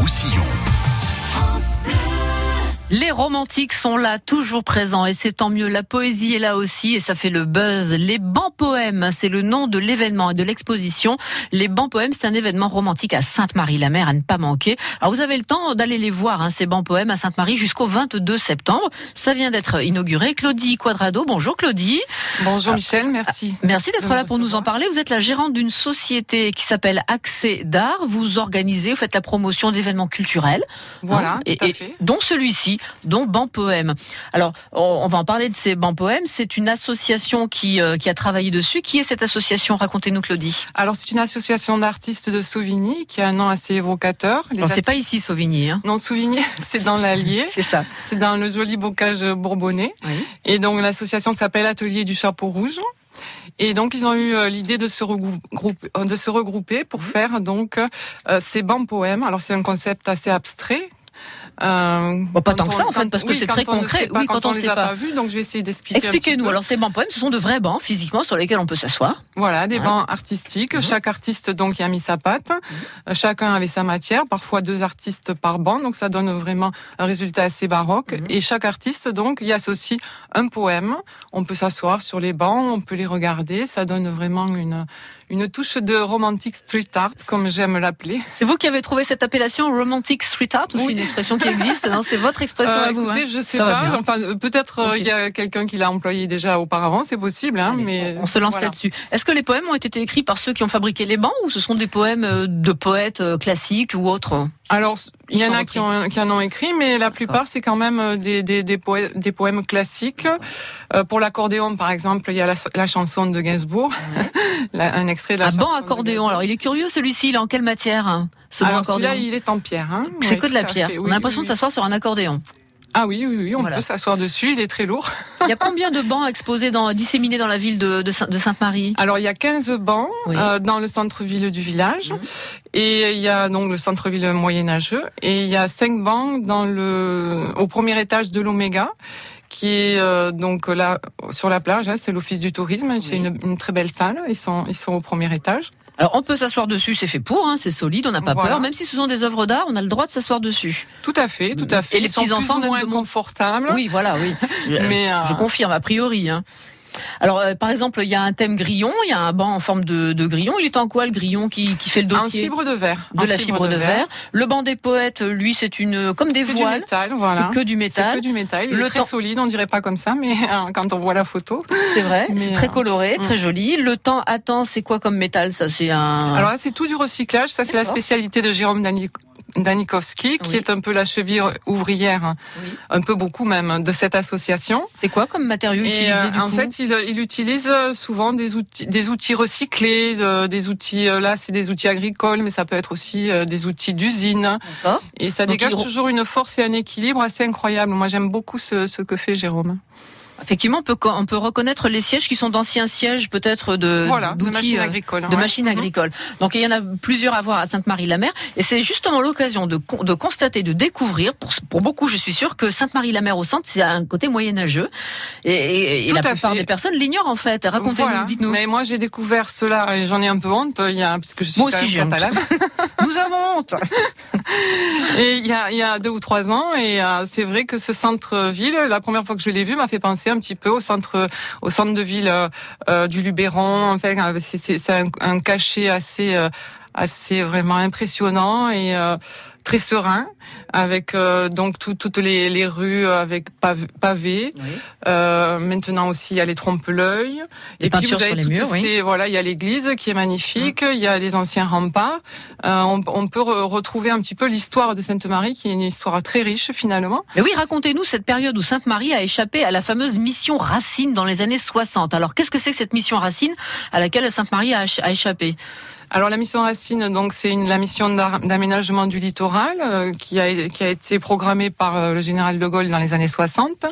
Roussillon. Les romantiques sont là, toujours présents, et c'est tant mieux. La poésie est là aussi, et ça fait le buzz. Les bancs poèmes, c'est le nom de l'événement et de l'exposition. Les bancs poèmes, c'est un événement romantique à Sainte-Marie-la-Mer, à ne pas manquer. Alors vous avez le temps d'aller les voir, hein, ces bancs poèmes à Sainte-Marie, jusqu'au 22 septembre. Ça vient d'être inauguré. Claudie Quadrado, bonjour Claudie. Bonjour Michel, merci. Merci d'être là pour nous en parler. Vous êtes la gérante d'une société qui s'appelle Accès d'Art. Vous organisez, vous faites la promotion d'événements culturels. Voilà, hein, et, tout à et fait. dont celui-ci dont Ban Poème. Alors, on va en parler de ces Ban Poèmes. C'est une association qui, euh, qui a travaillé dessus. Qui est cette association? Racontez-nous, Claudie. Alors c'est une association d'artistes de Sauvigny qui a un nom assez évocateur. Les Non, c'est pas ici, Sauvigny. Hein. Non, Sauvigny, c'est dans l'Allier, C'est ça. c'est dans le joli bocage bourbonnais. Oui. Et donc l'association s'appelle Atelier du Chapeau Rouge. Et donc ils ont eu euh, l'idée de se regrouper, de se regrouper pour faire donc euh, ces bancs poèmes. Alors c'est un concept assez abstrait. Euh, Bon, pas quand tant que ça, en fait, parce que oui, c'est très on ne concret. pas, Oui, quand on les sait pas. pas vus, donc je vais essayer d'expliquer. Expliquez-nous. Alors, ces bancs poèmes, ce sont de vrais bancs, physiquement, sur lesquels on peut s'asseoir. Voilà, des Ouais. bancs artistiques. Mhm. Chaque artiste donc y a mis sa patte. Euh, Chacun avait sa matière. Parfois deux artistes par banc, donc ça donne vraiment un résultat assez baroque. Mhm. Et chaque artiste donc y associe un poème. On peut s'asseoir sur les bancs, on peut les regarder. Ça donne vraiment une une touche de romantic street art, comme j'aime l'appeler. C'est vous qui avez trouvé cette appellation romantic street art, ou c'est Oui. une expression qui existe non C'est votre expression Euh, à vous. écoutez, hein je sais Ça pas. Enfin, euh, peut-être euh, Ok. il y a quelqu'un qui l'a employé déjà auparavant, c'est possible. Hein, Allez, mais on se lance voilà. là-dessus. Est-ce que les poèmes ont été écrits par ceux qui ont fabriqué les bancs ou ce sont des poèmes de poètes classiques ou autres? Alors, il y en a qui, ont, qui en ont écrit, mais la plupart, c'est quand même euh, des, des, des, poèmes, des poèmes classiques. Euh, pour l'accordéon, par exemple, il y a la, la chanson de Gainsbourg, la- un extrait de la Un chanson de accordéon. Alors, il est curieux celui-ci. Il est en quelle matière hein, Ce Alors accordéon celui-là, il est en pierre. Hein C'est Oui, que de la pierre. fait. On a l'impression oui, de s'asseoir sur un accordéon. Ah oui, oui, oui, on Voilà. peut s'asseoir dessus, il est très lourd. Il y a combien de bancs exposés dans, disséminés dans la ville de, de de Sainte-Marie? Alors, il y a 15 bancs Oui. euh, dans le centre-ville du village. Mhm. Et il y a donc le centre-ville moyenâgeux. Et il y a 5 bancs dans le, au premier étage de l'Oméga qui est euh, donc là sur la plage, hein, c'est l'office du tourisme, c'est Oui. une, une très belle salle, ils sont ils sont au premier étage. Alors, on peut s'asseoir dessus, c'est fait pour, hein, c'est solide, on n'a pas Voilà. peur. Même si ce sont des œuvres d'art, on a le droit de s'asseoir dessus. Tout à fait, tout à fait. Et les Ils sont petits-enfants, plus ou même moins confortables. Oui, voilà, oui. Mais, euh, Je confirme, a priori. Hein. Alors, euh, par exemple, il y a un thème grillon, il y a un banc en forme de, de grillon. Il est en quoi le grillon qui, qui fait le En dossier fibre de verre. de En la fibre de verre. Le banc des poètes, lui, c'est une comme des C'est du voiles. métal, voilà. C'est que du C'est métal. que du métal. Il Le est très temps- solide, on dirait pas comme ça, mais euh, quand on voit la photo. C'est vrai. C'est très euh, coloré, mm. très joli. Le temps attend, c'est quoi comme métal? Ça, c'est un. Alors là, c'est tout du recyclage. Ça, c'est la spécialité de Jérôme Dani- Danikowski, qui Oui. est un peu la cheville ouvrière, Oui. un peu beaucoup même, de cette association. C'est quoi comme matériau utilisé euh, du en coup fait, il, il utilise euh, souvent des outils, des outils recyclés, de- des outils. euh, Là, c'est des outils agricoles, mais ça peut être aussi des outils d'usine. Et ça Donc, dégage il toujours une force et un équilibre assez incroyable. Moi, j'aime beaucoup ce, ce que fait Jérôme. Effectivement, on peut, on peut reconnaître les sièges qui sont d'anciens sièges, peut-être de voilà, de d'outils. machines euh, agricoles. de ouais. machines Mhm. agricoles. Donc il y en a plusieurs à voir à Sainte-Marie-la-Mer et c'est justement l'occasion de, de constater, de découvrir, pour, pour beaucoup je suis sûr que Sainte-Marie-la-Mer au centre c'est un côté moyenâgeux et, et- et Tout la plupart fait. des personnes l'ignorent en fait. Racontez-nous, Voilà. dites-nous. Mais moi, j'ai découvert cela et j'en ai un peu honte, il y a, puisque je suis Moi aussi, même j'ai honte. catalane. Nous avons honte. Et il y a, il y a deux ou trois ans, et euh, c'est vrai que ce centre-ville, la première fois que je l'ai vu, m'a fait penser un petit peu au centre, au centre de ville euh, euh, du Luberon. Enfin, c'est- un cachet assez, euh, assez vraiment impressionnant et euh, très serein, avec euh, donc tout- toutes les, les rues avec pav- pavés. Euh, maintenant aussi, il y a les trompe-l'œil. Et puis vous avez les oui. ces, voilà, il y a l'église qui est magnifique, il y a les anciens remparts. Euh, on, on peut re- retrouver un petit peu l'histoire de Sainte-Marie, qui est une histoire très riche finalement. Mais oui, racontez-nous cette période où Sainte-Marie a échappé à la fameuse mission Racine dans les années 60. Alors qu'est-ce que c'est que cette mission Racine à laquelle Sainte-Marie a, a échappé? Alors la mission Racine, donc c'est la mission d'aménagement du littoral euh, qui a qui a été programmée par euh, le général de Gaulle dans les années 60.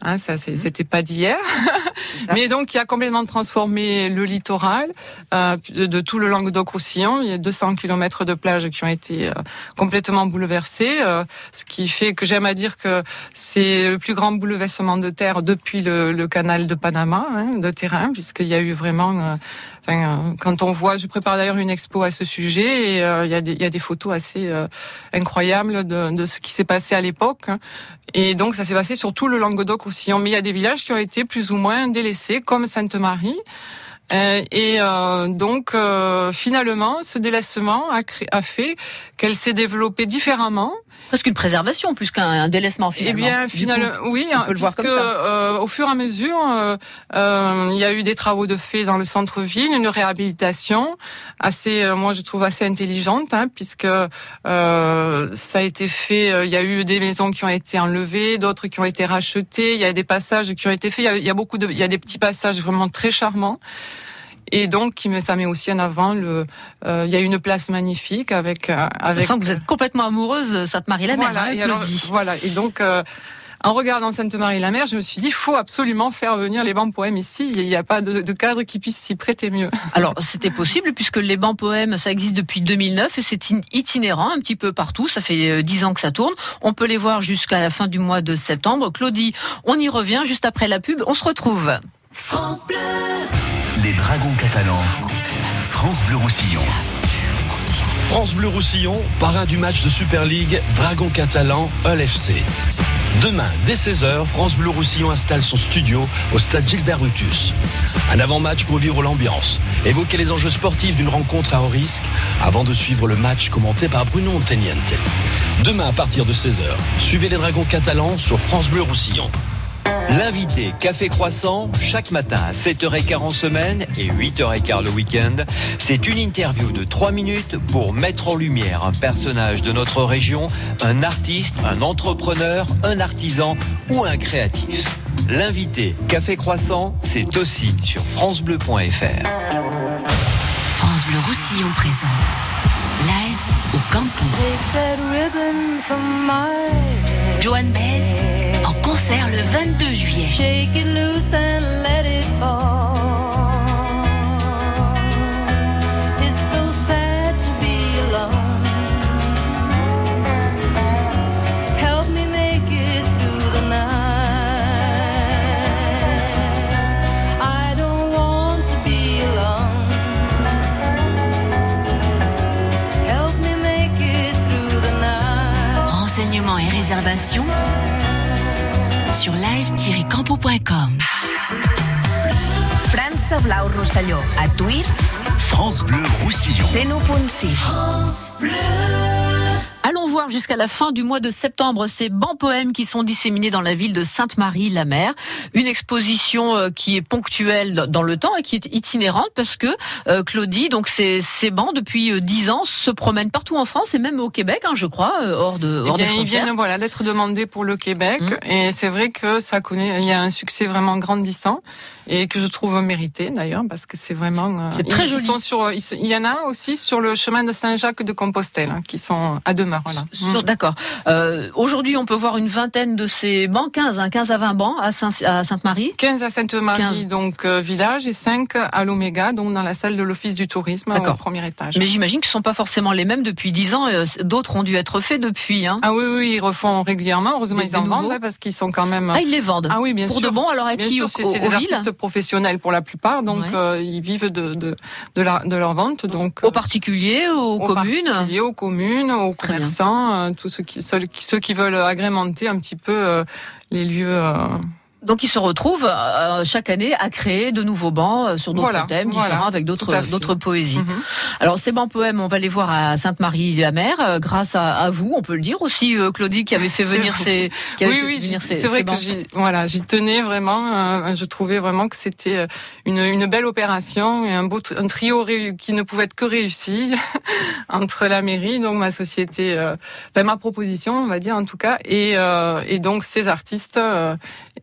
Hein, ça, c'est- c'était pas d'hier, mais donc qui a complètement transformé le littoral euh, de, tout le Languedoc-Roussillon. Il y a 200 kilomètres de plages qui ont été euh, complètement bouleversés, euh, ce qui fait que j'aime à dire que c'est le plus grand bouleversement de terre depuis le, le canal de Panama, hein, de terrain, puisqu'il y a eu vraiment, euh, Enfin, quand on voit, je prépare d'ailleurs une expo à ce sujet et il y, a des, photos assez incroyables de, de ce qui s'est passé à l'époque. Et donc ça s'est passé sur tout le Languedoc-Roussillon. Mais il y a des villages qui ont été plus ou moins délaissés, comme Sainte-Marie. Euh, et euh, donc euh, finalement, ce délaissement a, a fait qu'elle s'est développée différemment. Presque une préservation plus qu'un délaissement finalement. Eh bien, finalement, oui, on peut le voir comme ça. au fur et à mesure, il y a eu des travaux de fait dans le centre-ville, une réhabilitation assez, moi je trouve assez intelligente, hein, puisque ça a été fait. Il y a eu des maisons qui ont été enlevées, d'autres qui ont été rachetées. Il y a des passages qui ont été faits. Il y a, il y a beaucoup de, il y a des petits passages vraiment très charmants. Et donc, ça met aussi en avant le. Euh, il y a une place magnifique avec. Euh, avec... Je sens que vous êtes complètement amoureuse de Sainte-Marie-la-Mer. Voilà, hein, et alors, voilà. Et donc. Euh, en regardant Sainte-Marie-la-Mer, je me suis dit, il faut absolument faire venir les bancs poèmes ici. Il n'y a pas de, de cadre qui puisse s'y prêter mieux. Alors, c'était possible puisque les bancs poèmes, ça existe depuis 2009 et c'est itinérant un petit peu partout. Ça fait dix ans que ça tourne. On peut les voir jusqu'à la fin du mois de septembre. Claudie, on y revient juste après la pub. On se retrouve. France Bleu. Dragons catalans. France Bleu Roussillon. France Bleu Roussillon, parrain du match de Super League Dragons catalans LFC. Demain, dès 16h, France Bleu Roussillon installe son studio au stade Gilbert Brutus. Un avant-match pour vivre l'ambiance, évoquer les enjeux sportifs d'une rencontre à haut risque, avant de suivre le match commenté par Bruno Monteniente. Demain, à partir de 16h, suivez les Dragons catalans sur France Bleu Roussillon. L'invité Café Croissant, chaque matin à 7h15 en semaine et 8h15 le week-end, c'est une interview de 3 minutes pour mettre en lumière un personnage de notre région, un artiste, un entrepreneur, un artisan ou un créatif. L'invité Café Croissant, c'est aussi sur francebleu.fr. France Bleu Roussillon présente Live au Campo. Joanne Bez concert le 22 juillet. Shake it loose and let it fall. It's so sad to be alone. Help me make it through the night. I don't want to be alone. Help me make it through the night. Renseignements et réservations sur live-campo.com. France Blau Rosselló. A Twitter. France Bleu Roussillon. 101.6. France Bleu. Allons voir jusqu'à la fin du mois de septembre ces bancs poèmes qui sont disséminés dans la ville de Sainte-Marie-la-Mer. Une exposition euh, qui est ponctuelle dans le temps et qui est itinérante parce que euh, Claudie, donc ces, ces bancs depuis euh, dix ans se promènent partout en France et même au Québec, hein, je crois, hors de hors eh bien, Ils viennent voilà d'être demandés pour le Québec mmh. et c'est vrai que ça connaît, il y a un succès vraiment grandissant et que je trouve mérité d'ailleurs parce que c'est vraiment c'est très joli. Sont sur, il y en a aussi sur le chemin de Saint-Jacques de Compostelle hein, qui sont à demeure. Voilà. Mmh. D'accord. Euh, Aujourd'hui, on peut voir une vingtaine de ces bancs, 15, hein, 15 à 20 bancs à, Saint à Sainte-Marie. 15 à Sainte-Marie, donc euh, village, et 5 à l'Oméga, donc dans la salle de l'Office du tourisme au premier étage. Mais j'imagine qu'ils ne sont pas forcément les mêmes depuis 10 ans. Euh, d'autres ont dû être faits depuis. Hein. Ah oui, oui, ils refont régulièrement. Heureusement, ils en vendent parce qu'ils sont quand même. Ah, ils les vendent. Ah oui, bien pour sûr. de bon. Alors à bien qui C'est des artistes professionnels pour la plupart, donc euh, ils vivent de de de, la, de leur vente. Donc aux particuliers, aux, aux communes, particuliers, aux communes, aux commerçants, tous ceux qui veulent agrémenter un petit peu euh, les lieux. Euh, donc ils se retrouvent euh, chaque année à créer de nouveaux bancs sur d'autres thèmes différents avec d'autres d'autres poésies. Mhm. Alors ces bancs poèmes, on va les voir à Sainte-Marie-la-Mer grâce à, vous, on peut le dire aussi Claudie qui avait fait venir ces qui oui oui c'est vrai que j'y voilà j'y tenais vraiment je trouvais vraiment que c'était une, une belle opération et un beau un trio qui ne pouvait être que réussi entre la mairie donc ma société enfin ma proposition on va dire en tout cas et et donc ces artistes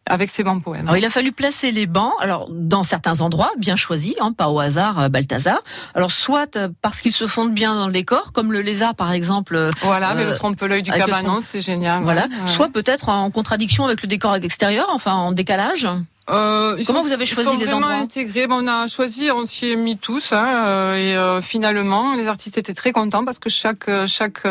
avec ses bancs poèmes. Alors, il a fallu placer les bancs, alors dans certains endroits bien choisis, hein, pas au hasard, euh, Balthazar. Alors soit euh, parce qu'ils se fondent bien dans le décor, comme le lézard par exemple. Euh, voilà, mais le trompe-l'œil du cabanon, c'est génial. Voilà. Soit peut-être en contradiction avec le décor extérieur, enfin en décalage. Euh, Comment vous avez choisi les endroits intégrés. on a choisi, on s'y est mis tous, hein, et finalement, les artistes étaient très contents parce que chaque chaque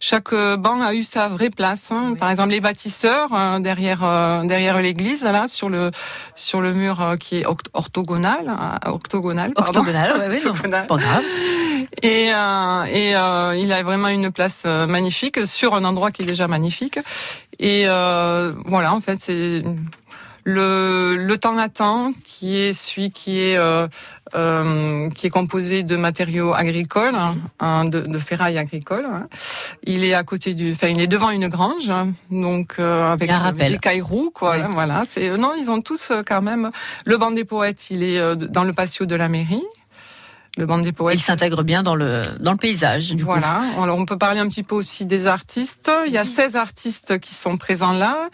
chaque banc a eu sa vraie place. Hein. Par exemple, les bâtisseurs derrière derrière l'église, là, sur le sur le mur qui est orthogonal, octogonal, pardon. Octogonal, ouais, pas grave. Et, euh, et euh, il a vraiment une place euh, magnifique sur un endroit qui est déjà magnifique. Et euh, voilà, en fait, c'est le, le temps latin qui est celui qui est euh, euh, qui est composé de matériaux agricoles, hein, de, de, ferraille agricole. Hein. Il est à côté du, enfin, il est devant une grange, donc euh, avec des cailloux, quoi. Voilà, c'est non, ils ont tous quand même. Le banc des poètes, il est dans le patio de la mairie le banc des poètes. Il s'intègre bien dans le dans le paysage. Du voilà. Alors on peut parler un petit peu aussi des artistes. Il y a 16 artistes qui sont présents là.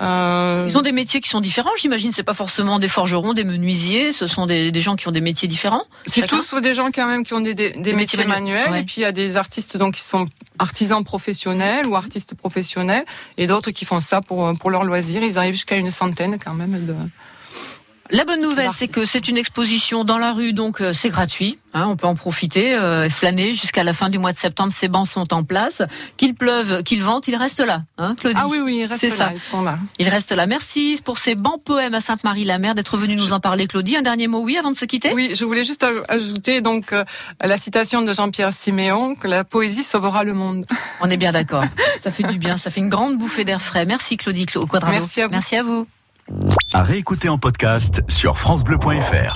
Euh... Ils ont des métiers qui sont différents, j'imagine. C'est pas forcément des forgerons, des menuisiers. Ce sont des, des gens qui ont des métiers différents. C'est tous des gens quand même qui ont des, des, des métiers, manuels. Et puis il y a des artistes donc qui sont artisans professionnels ou artistes professionnels, et d'autres qui font ça pour pour leur loisir. Ils arrivent jusqu'à une centaine quand même de la bonne nouvelle, c'est que c'est une exposition dans la rue, donc euh, c'est gratuit. Hein, on peut en profiter euh, flâner jusqu'à la fin du mois de septembre. Ces bancs sont en place. Qu'il pleuve, qu'il vente, ils restent là, hein, Claudie. Ah oui, oui, ils restent là. Ça. Ils sont là. Ils restent là. Merci pour ces bancs poèmes à Sainte-Marie-la-Mer d'être venu nous en parler, Claudie. Un dernier mot, oui, avant de se quitter? Oui, je voulais juste ajouter donc euh, la citation de Jean-Pierre Siméon que la poésie sauvera le monde. On est bien d'accord. ça fait du bien. Ça fait une grande bouffée d'air frais. Merci, Claudie Quadrado. Merci à vous. Merci à vous. À réécouter en podcast sur FranceBleu.fr.